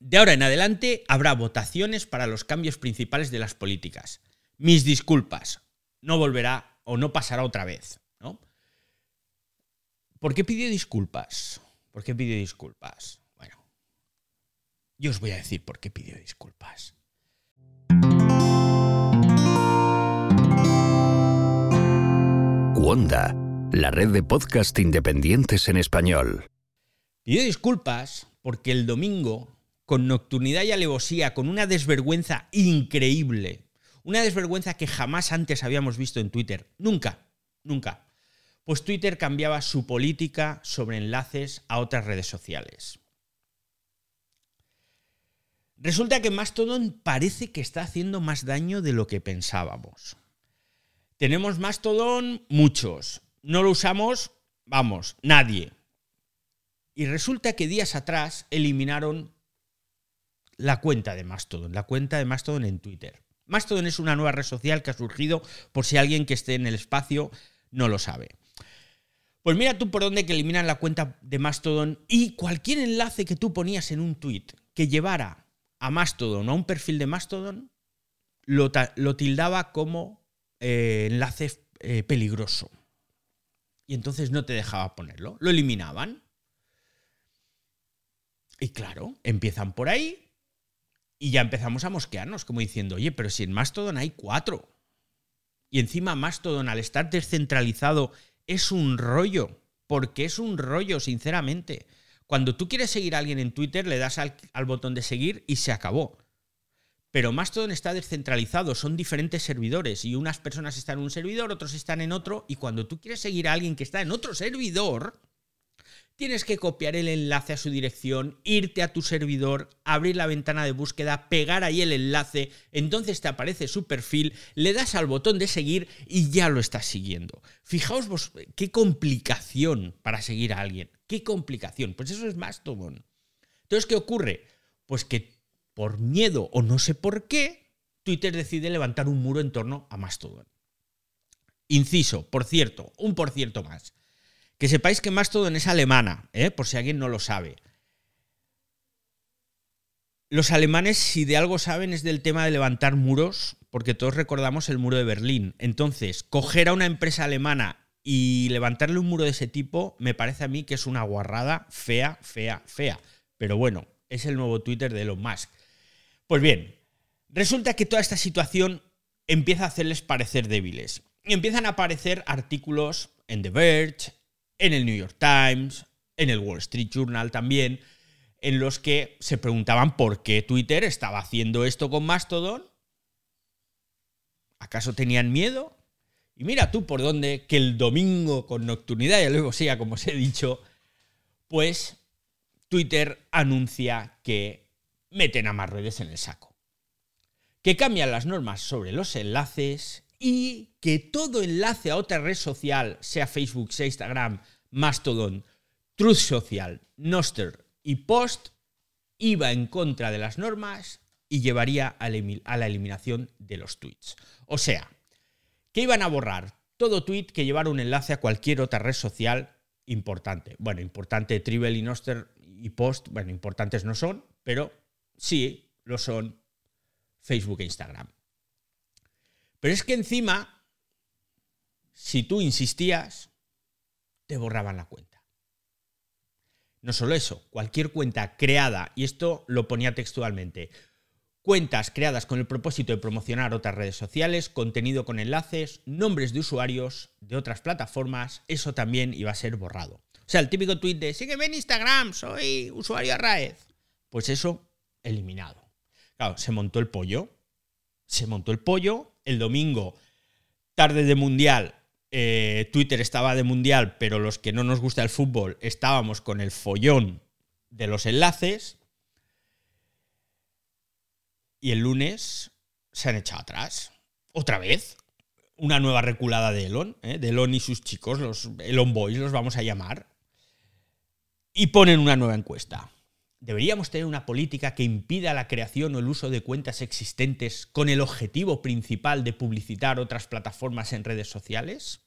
De ahora en adelante habrá votaciones para los cambios principales de las políticas. Mis disculpas, no volverá o no pasará otra vez, ¿no? ¿Por qué pidió disculpas? ¿Por qué pidió disculpas? Bueno, yo os voy a decir por qué pidió disculpas. Wanda, la red de podcast independientes en español. Pidió disculpas porque el domingo, con nocturnidad y alevosía, con una desvergüenza increíble, una desvergüenza que jamás antes habíamos visto en Twitter, nunca, nunca, pues Twitter cambiaba su política sobre enlaces a otras redes sociales. Resulta que Mastodon parece que está haciendo más daño de lo que pensábamos. Tenemos Mastodon muchos. No lo usamos, vamos, nadie. Y resulta que días atrás eliminaron la cuenta de Mastodon, la cuenta de Mastodon en Twitter. Mastodon es una nueva red social que ha surgido por si alguien que esté en el espacio no lo sabe. Pues mira tú por dónde que eliminan la cuenta de Mastodon y cualquier enlace que tú ponías en un tweet que llevara a Mastodon o a un perfil de Mastodon, lo, tildaba como eh, enlace eh, peligroso. Y entonces no te dejaba ponerlo. Lo eliminaban. Y claro, empiezan por ahí y ya empezamos a mosquearnos, como diciendo, oye, pero si en Mastodon hay cuatro. Y encima Mastodon, al estar descentralizado, es un rollo. Porque es un rollo, sinceramente. Cuando tú quieres seguir a alguien en Twitter, le das al, botón de seguir y se acabó. Pero Mastodon está descentralizado, son diferentes servidores y unas personas están en un servidor, otros están en otro, y cuando tú quieres seguir a alguien que está en otro servidor, tienes que copiar el enlace a su dirección, irte a tu servidor, abrir la ventana de búsqueda, pegar ahí el enlace, entonces te aparece su perfil, le das al botón de seguir y ya lo estás siguiendo. Fijaos vos, qué complicación para seguir a alguien, qué complicación. Pues eso es Mastodon. Entonces, ¿qué ocurre? Pues que por miedo o no sé por qué, Twitter decide levantar un muro en torno a Mastodon. Inciso, por cierto, un por cierto más. Que sepáis que Mastodon es alemana, ¿eh? por si alguien no lo sabe. Los alemanes, si de algo saben, es del tema de levantar muros, porque todos recordamos el muro de Berlín. Entonces, coger a una empresa alemana y levantarle un muro de ese tipo, me parece a mí que es una guarrada fea, fea, fea. Pero bueno, es el nuevo Twitter de Elon Musk. Pues bien, resulta que toda esta situación empieza a hacerles parecer débiles. Y empiezan a aparecer artículos en The Verge, en el New York Times, en el Wall Street Journal también, en los que se preguntaban por qué Twitter estaba haciendo esto con Mastodon. ¿Acaso tenían miedo? Y mira tú por dónde que el domingo con nocturnidad, y luego sea como os he dicho, pues Twitter anuncia que meten a más redes en el saco. Que cambian las normas sobre los enlaces y que todo enlace a otra red social, sea Facebook, sea Instagram, Mastodon, Truth Social, Noster y Post, iba en contra de las normas y llevaría a la eliminación de los tweets. O sea, que iban a borrar todo tweet que llevara un enlace a cualquier otra red social importante. Bueno, importante, Tribal y Noster y Post, bueno, importantes no son, pero sí lo son Facebook e Instagram. Pero es que encima, si tú insistías, te borraban la cuenta. No solo eso, cualquier cuenta creada, y esto lo ponía textualmente, cuentas creadas con el propósito de promocionar otras redes sociales, contenido con enlaces, nombres de usuarios de otras plataformas, eso también iba a ser borrado. O sea, el típico tweet de sígueme en Instagram, soy usuario Arraez. Pues eso eliminado. Claro, se montó el pollo. Se montó el pollo. El domingo, tarde de mundial, eh, Twitter estaba de mundial, pero los que no nos gusta el fútbol estábamos con el follón de los enlaces. Y el lunes se han echado atrás. Otra vez. Una nueva reculada de Elon, ¿eh? de Elon y sus chicos, los Elon Boys los vamos a llamar. Y ponen una nueva encuesta. ¿Deberíamos tener una política que impida la creación o el uso de cuentas existentes con el objetivo principal de publicitar otras plataformas en redes sociales?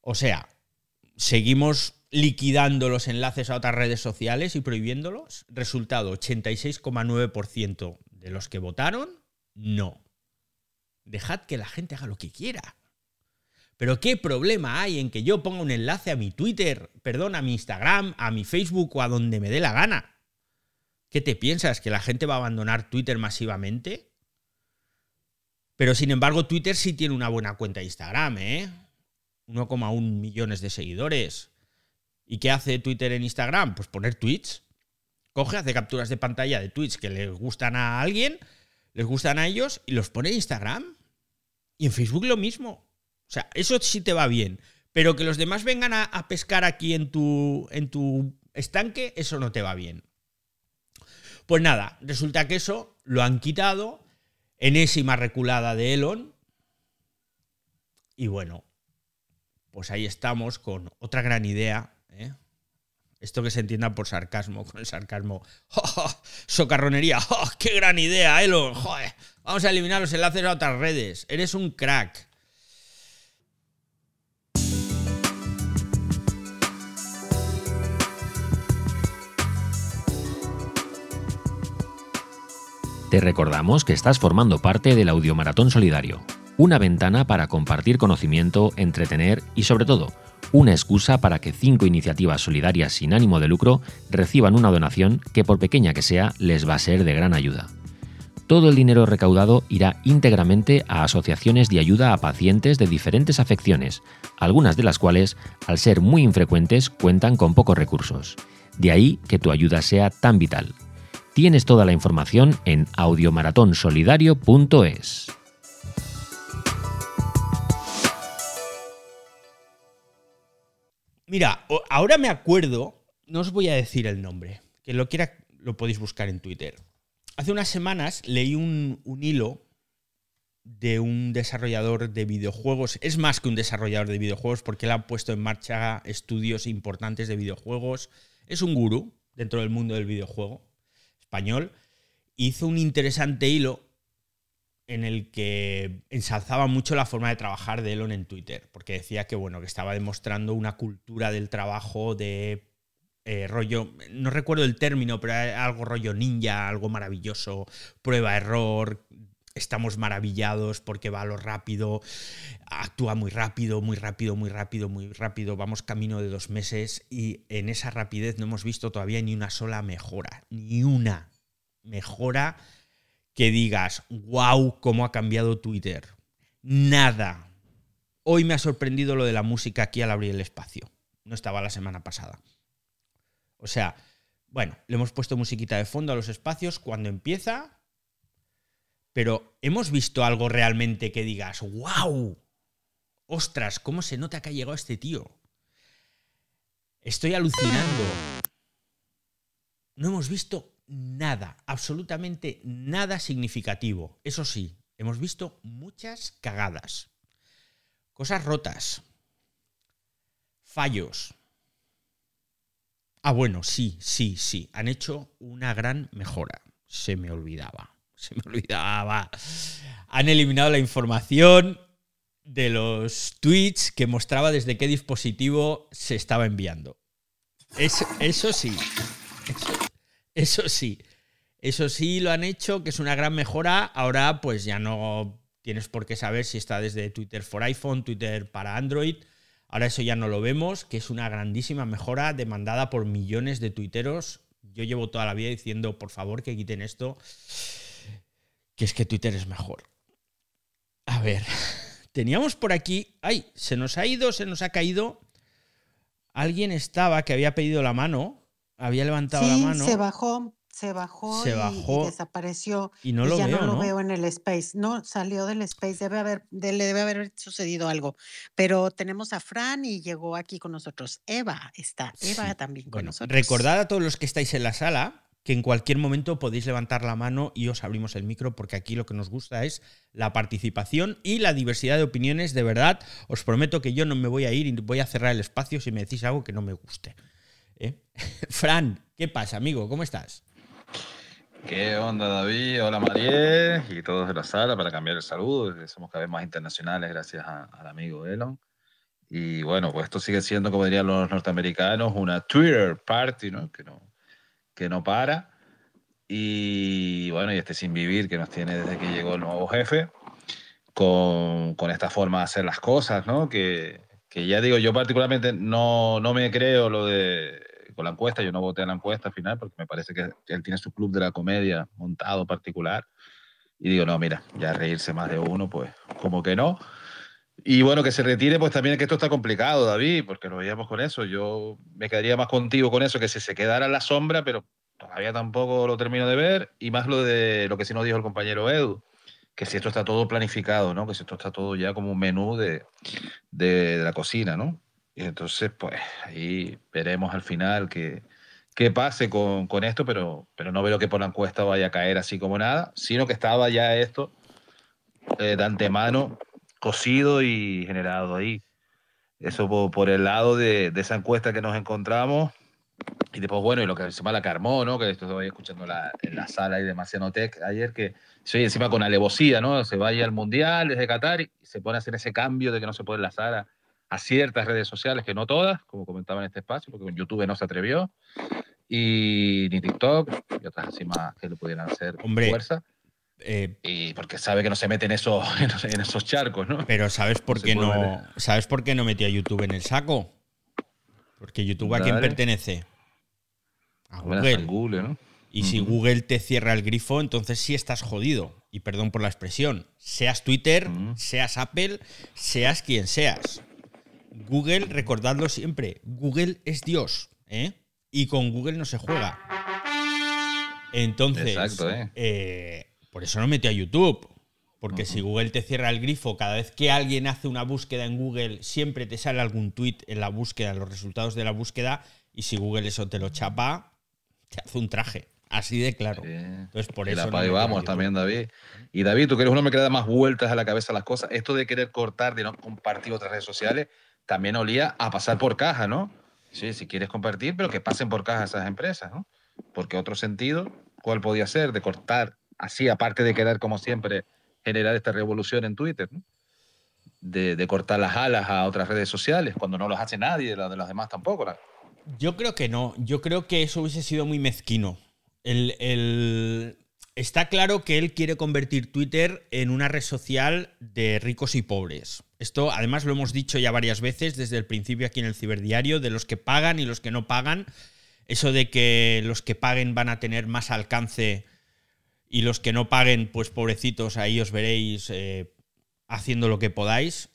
O sea, seguimos liquidando los enlaces a otras redes sociales y prohibiéndolos. Resultado, 86,9% de los que votaron, no. Dejad que la gente haga lo que quiera. Pero ¿qué problema hay en que yo ponga un enlace a mi Twitter, perdón, a mi Instagram, a mi Facebook o a donde me dé la gana? ¿Qué te piensas? ¿Que la gente va a abandonar Twitter masivamente? Pero sin embargo, Twitter sí tiene una buena cuenta de Instagram, ¿eh? 1,1 millones de seguidores. ¿Y qué hace Twitter en Instagram? Pues poner tweets. Coge, hace capturas de pantalla de tweets que les gustan a alguien, les gustan a ellos y los pone en Instagram. Y en Facebook lo mismo. O sea, eso sí te va bien. Pero que los demás vengan a, pescar aquí en tu, en tu estanque, eso no te va bien. Pues nada, resulta que eso lo han quitado, enésima reculada de Elon. Y bueno, pues ahí estamos con otra gran idea. ¿eh? Esto que se entienda por sarcasmo, con el sarcasmo. Socarronería, ¡qué gran idea, Elon! Vamos a eliminar los enlaces a otras redes. Eres un crack. Te recordamos que estás formando parte del Audiomaratón Solidario una ventana para compartir conocimiento, entretener y sobre todo, una excusa para que cinco iniciativas solidarias sin ánimo de lucro reciban una donación que por pequeña que sea les va a ser de gran ayuda. Todo el dinero recaudado irá íntegramente a asociaciones de ayuda a pacientes de diferentes afecciones, algunas de las cuales, al ser muy infrecuentes, cuentan con pocos recursos. De ahí que tu ayuda sea tan vital. Tienes toda la información en audiomaratonsolidario.es. Mira, ahora me acuerdo, no os voy a decir el nombre, que lo quiera lo podéis buscar en Twitter. Hace unas semanas leí un, hilo de un desarrollador de videojuegos. Es más que un desarrollador de videojuegos porque él ha puesto en marcha estudios importantes de videojuegos. Es un gurú dentro del mundo del videojuego español. Hizo un interesante hilo en el que ensalzaba mucho la forma de trabajar de Elon en Twitter, porque decía que bueno, que estaba demostrando una cultura del trabajo de eh, rollo, no recuerdo el término, pero algo rollo ninja, algo maravilloso, prueba error, estamos maravillados porque va a lo rápido, actúa muy rápido, muy rápido, muy rápido, muy rápido, vamos camino de dos meses y en esa rapidez no hemos visto todavía ni una sola mejora, ni una mejora que digas, wow, cómo ha cambiado Twitter. Nada. Hoy me ha sorprendido lo de la música aquí al abrir el espacio. No estaba la semana pasada. O sea, bueno, le hemos puesto musiquita de fondo a los espacios cuando empieza, pero hemos visto algo realmente que digas, wow, ostras, ¿cómo se nota que ha llegado este tío? Estoy alucinando. No hemos visto nada, absolutamente nada significativo. Eso sí, hemos visto muchas cagadas, cosas rotas, fallos. Ah, bueno, sí, sí, sí, han hecho una gran mejora. Se me olvidaba, se me olvidaba. Han eliminado la información de los tweets que mostraba desde qué dispositivo se estaba enviando. eso sí. Eso sí, eso sí lo han hecho, que es una gran mejora. Ahora pues ya no tienes por qué saber si está desde Twitter for iPhone, Twitter para Android. Ahora eso ya no lo vemos, que es una grandísima mejora demandada por millones de tuiteros. Yo llevo toda la vida diciendo, por favor, que quiten esto, que es que Twitter es mejor. A ver, teníamos por aquí, ay, se nos ha ido, se nos ha caído. Alguien estaba que había pedido la mano había levantado la mano. se bajó, se bajó, Se y, bajó desapareció. y no Y lo ya veo, no lo ¿no? veo en el space. No, salió del space. Debe haber, le debe haber sucedido algo. Pero tenemos a Fran y llegó aquí con nosotros. Eva está. Eva Sí. también con Bueno, nosotros. recordad a todos los que estáis en la sala que en cualquier momento podéis levantar la mano y os abrimos el micro porque aquí lo que nos gusta es la participación y la diversidad de opiniones. De verdad, os prometo que yo no me voy a ir y voy a cerrar el espacio si me decís algo que no me guste. ¿eh? Fran, ¿qué pasa, amigo? ¿Cómo estás? ¿Qué onda, David? Hola, Mariel y todos de la sala para cambiar el saludo. Somos cada vez más internacionales gracias a- al amigo Elon. Y bueno, pues esto sigue siendo, como dirían los norteamericanos, una Twitter party, ¿no? Que no, que no para. Y bueno, y este sin vivir que nos tiene desde que llegó el nuevo jefe, con, con esta forma de hacer las cosas, ¿no? Que, que ya digo, yo particularmente no, no me creo lo de con la encuesta, yo no voté a la encuesta al final porque me parece que él tiene su club de la comedia montado particular. Y digo, no, mira, ya reírse más de uno, pues como que no. Y bueno, que se retire, pues también que esto está complicado, David, porque lo veíamos con eso. Yo me quedaría más contigo con eso, que si se quedara en la sombra, pero todavía tampoco lo termino de ver. Y más lo de lo que sí nos dijo el compañero Edu, que si esto está todo planificado, ¿no? Que si esto está todo ya como un menú de, de, de la cocina, ¿no? Y entonces, pues ahí veremos al final qué, qué pase con, con, esto, pero, pero no veo que por la encuesta vaya a caer así como nada, sino que estaba ya esto eh, de antemano cocido y generado ahí. Eso por, por el lado de, de, esa encuesta que nos encontramos. Y después, bueno, y lo que se llama la Carmó, ¿no? Que esto estoy escuchando la, en la sala de Marciano Tech ayer, que se oye encima con alevosía, ¿no? Se vaya al Mundial desde Qatar y se pone a hacer ese cambio de que no se puede enlazar a, a ciertas redes sociales, que no todas, como comentaba en este espacio, porque YouTube no se atrevió, y ni TikTok, y otras así más que le pudieran hacer Hombre, fuerza. Eh, y porque sabe que no se mete en esos, en esos charcos, ¿no? Pero ¿sabes por No qué no? ¿Sabes por qué no metió a YouTube en el saco? Porque YouTube a quién pertenece? A Google. ¿no? Y si. Google te cierra el grifo, entonces sí estás jodido. Y perdón por la expresión. Seas Twitter, Ujú. seas Apple, seas quien seas. Google, recordadlo siempre, Google es Dios, ¿eh? Y con Google no se juega. Entonces, Exacto, ¿eh? eh, por eso no metió a YouTube. Porque si Google te cierra el grifo, cada vez que alguien hace una búsqueda en Google, siempre te sale algún tweet en la búsqueda, en los resultados de la búsqueda, y si Google eso te lo chapa, te hace un traje. Así de claro. Sí. Entonces, por Y eso. la no vamos también, David. Y David, tú que eres un hombre que le da más vueltas a la cabeza a las cosas, esto de querer cortar, de no compartir otras redes sociales, también olía a pasar por caja, ¿no? Sí, si quieres compartir, pero que pasen por caja esas empresas, ¿no? Porque otro sentido, ¿cuál podía ser? De cortar así, aparte de querer, como siempre, generar esta revolución en Twitter. De, cortar las alas a otras redes sociales, cuando no los hace nadie, la de las demás tampoco. Yo creo que no. Yo creo que eso hubiese sido muy mezquino. El- Está claro que él quiere convertir Twitter en una red social de ricos y pobres. Esto, además, lo hemos dicho ya varias veces desde el principio aquí en el Ciberdiario, de los que pagan y los que no pagan. Eso de que los que paguen van a tener más alcance y los que no paguen, pues pobrecitos, ahí os veréis eh, haciendo lo que podáis.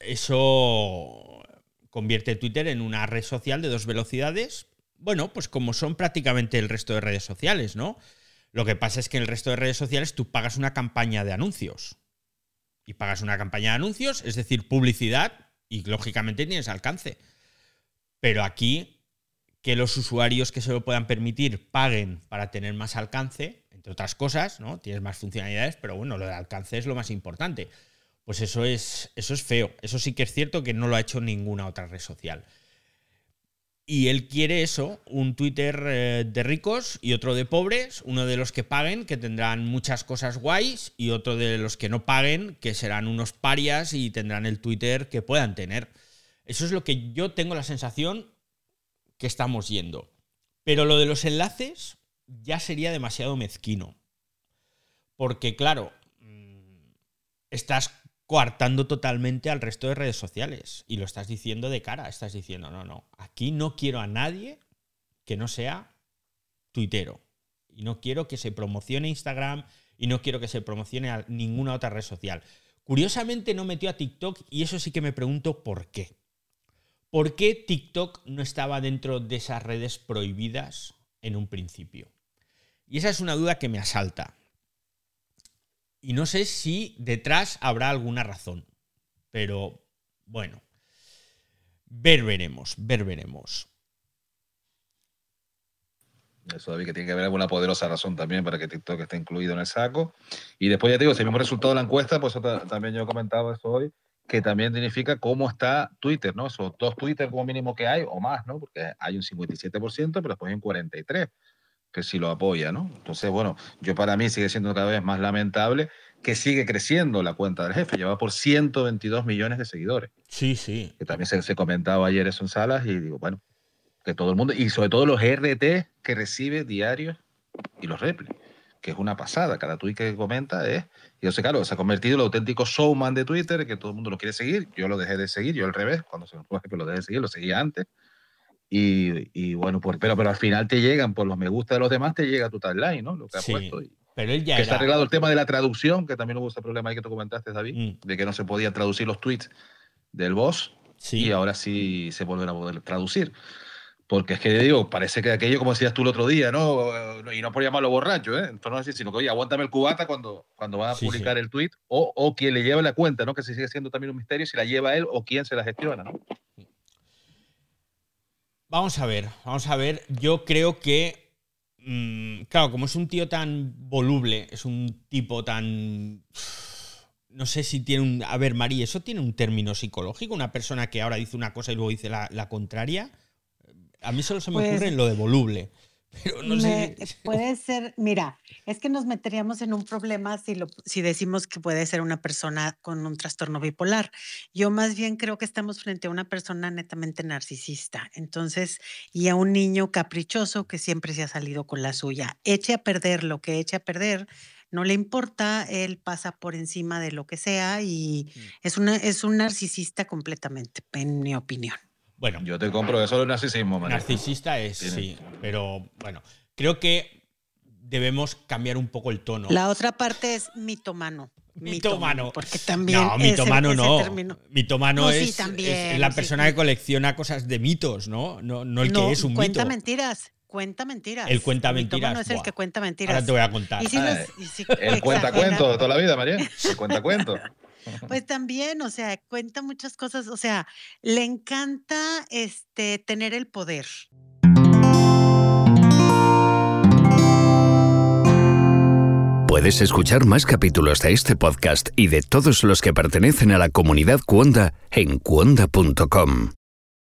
Eso convierte Twitter en una red social de dos velocidades. Bueno, pues como son prácticamente el resto de redes sociales, ¿no? Lo que pasa es que en el resto de redes sociales tú pagas una campaña de anuncios. Y pagas una campaña de anuncios, es decir, publicidad, y lógicamente tienes alcance. Pero aquí, que los usuarios que se lo puedan permitir paguen para tener más alcance, entre otras cosas, ¿no? Tienes más funcionalidades, pero bueno, lo del alcance es lo más importante. Pues eso es, eso es feo. Eso sí que es cierto que no lo ha hecho ninguna otra red social. Y él quiere eso, un Twitter eh, de ricos y otro de pobres, uno de los que paguen, que tendrán muchas cosas guays, y otro de los que no paguen, que serán unos parias y tendrán el Twitter que puedan tener. Eso es lo que yo tengo la sensación que estamos yendo. Pero lo de los enlaces ya sería demasiado mezquino. Porque claro, mm, estás coartando totalmente al resto de redes sociales y lo estás diciendo de cara, estás diciendo, no, no, aquí no quiero a nadie que no sea tuitero y no quiero que se promocione Instagram y no quiero que se promocione a ninguna otra red social. Curiosamente no metió a TikTok y eso sí que me pregunto por qué. ¿Por qué TikTok no estaba dentro de esas redes prohibidas en un principio? Y esa es una duda que me asalta. Y no sé si detrás habrá alguna razón. Pero bueno. Ver veremos, ver veremos. Eso, David, que tiene que haber alguna poderosa razón también para que TikTok esté incluido en el saco. Y después ya te digo, ese mismo resultado de la encuesta, pues también yo he comentado eso hoy, que también significa cómo está Twitter, ¿no? Esos dos Twitter como mínimo que hay, o más, ¿no? Porque hay un 57%, pero después hay un 43%, que sí lo apoya, ¿no? Entonces, bueno, yo para mí sigue siendo cada vez más lamentable que sigue creciendo la cuenta del jefe, lleva por 122 millones de seguidores. Sí, sí. Que también se, se comentaba ayer eso en salas y digo, bueno, que todo el mundo, y sobre todo los RT que recibe diarios y los repli, que es una pasada. Cada tweet que comenta es. Y yo sé, claro, se ha convertido en el auténtico showman de Twitter, que todo el mundo lo quiere seguir. Yo lo dejé de seguir, yo al revés, cuando se que lo dejé de seguir, lo seguía antes. Y, y bueno, pues, pero, pero al final te llegan por los me gusta de los demás, te llega tu timeline, ¿no? Lo que ha Sí. puesto. Y, Pero él ya que era... está arreglado el tema de la traducción, que también hubo ese problema ahí que tú comentaste, David, Mm. de que no se podía traducir los tweets del boss Sí. y ahora sí se volverá a poder traducir. Porque es que digo, parece que aquello, como decías tú el otro día, ¿no? Y no por llamarlo borracho, ¿eh? Entonces no decir, sino que, oye, aguántame el cubata cuando, cuando van a Sí, publicar el tweet, o, o quien le lleva la cuenta, ¿no? Que se sigue siendo también un misterio si la lleva él o quién se la gestiona, ¿no? Vamos a ver, vamos a ver. Yo creo que, mm, claro, como es un tío tan voluble, es un tipo tan... No sé si tiene un... A ver, María, ¿eso tiene un término psicológico? Una persona que ahora dice una cosa y luego dice la, la contraria. A mí solo se me Pues- ocurre en lo de voluble. Pero no sé... Puede ser, mira, es que nos meteríamos en un problema si, lo, si decimos que puede ser una persona con un trastorno bipolar. Yo más bien creo que estamos frente a una persona netamente narcisista, entonces, y a un niño caprichoso que siempre se ha salido con la suya. Eche a perder lo que eche a perder, no le importa, él pasa por encima de lo que sea y Mm. es, una, es un narcisista completamente, en mi opinión. Bueno, Yo te compro que solo es narcisismo, María. narcisista es, Tiene- sí. Pero bueno, creo que debemos cambiar un poco el tono. La otra parte es mitomano. Mitómano. Porque también. No, mitomano ese no. Mitomano No, sí, es, es también, la sí, persona sí. que colecciona cosas de mitos, ¿no? No, no el no, que es un cuenta mito. mentiras. Cuenta mentiras. El cuenta mentiras, es el que cuenta mentiras. Ahora te voy a contar. Y si nos- y si El cuenta cuentos de toda la vida, María. El cuenta cuentos. Pues también, o sea, cuenta muchas cosas. O sea, le encanta este tener el poder. Puedes escuchar más capítulos de este podcast y de todos los que pertenecen a la comunidad Cuonda en cuonda.com.